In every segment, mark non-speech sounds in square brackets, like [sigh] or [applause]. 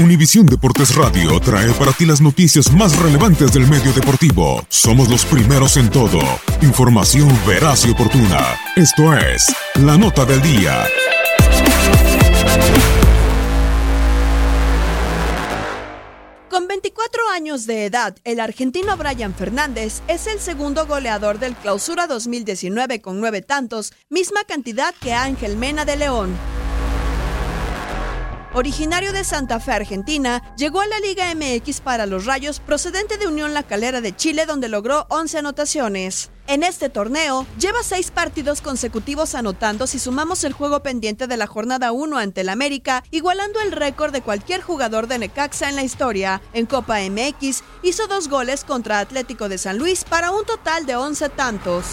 Univisión Deportes Radio trae para ti las noticias más relevantes del medio deportivo. Somos los primeros en todo. Información veraz y oportuna. Esto es La Nota del Día. Con 24 años de edad, el argentino Brian Fernández es el segundo goleador del Clausura 2019 con nueve tantos, misma cantidad que Ángel Mena de León. Originario de Santa Fe, Argentina, llegó a la Liga MX para los Rayos procedente de Unión La Calera de Chile donde logró 11 anotaciones. En este torneo, lleva seis partidos consecutivos anotando si sumamos el juego pendiente de la jornada 1 ante el América, igualando el récord de cualquier jugador de Necaxa en la historia. En Copa MX, hizo dos goles contra Atlético de San Luis para un total de 11 tantos.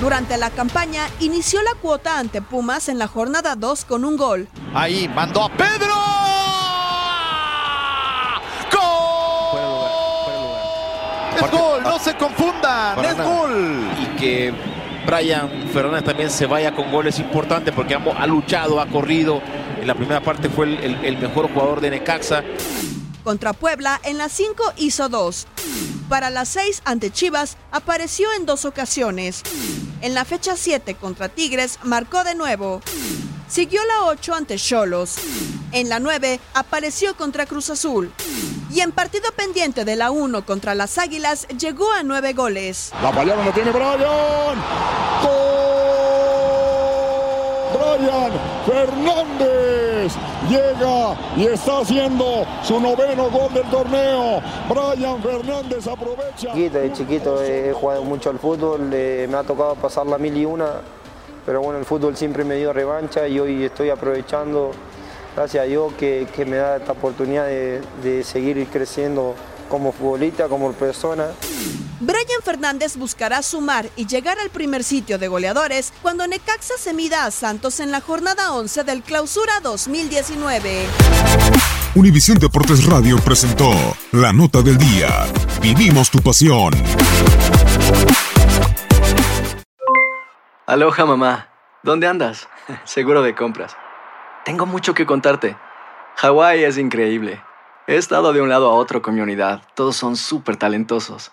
Durante la campaña, inició la cuota ante Pumas en la jornada 2 con un gol. Ahí mandó a Pedro. ¡Gol! Es gol, no se confundan, es nada. gol. Y que Brian Fernández también se vaya con goles importantes porque ambos ha luchado, ha corrido. En la primera parte fue el, el- el mejor jugador de Necaxa. Contra Puebla, en la 5 hizo 2. Para las 6 ante Chivas, apareció en dos ocasiones. En la fecha 7 contra Tigres, marcó de nuevo. Siguió la 8 ante Cholos. En la 9, apareció contra Cruz Azul. Y en partido pendiente de la 1 contra las Águilas, llegó a 9 goles. La fallada la tiene Brian. ¡Gol! Brian Fernández llega y está haciendo su noveno gol del torneo. Brian Fernández aprovecha. Chiquito, de chiquito he jugado mucho al fútbol, me ha tocado pasar la mil y una, pero bueno, el fútbol siempre me dio revancha y hoy estoy aprovechando, gracias a Dios, que, que me da esta oportunidad de, de seguir creciendo como futbolista, como persona. Brian Fernández buscará sumar y llegar al primer sitio de goleadores cuando Necaxa se mida a Santos en la jornada 11 del Clausura 2019. Univisión Deportes Radio presentó La Nota del Día. Vivimos tu pasión. Aloha mamá, ¿dónde andas? [laughs] Seguro de compras. Tengo mucho que contarte. Hawái es increíble. He estado de un lado a otro con mi unidad. Todos son súper talentosos.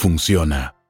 funciona.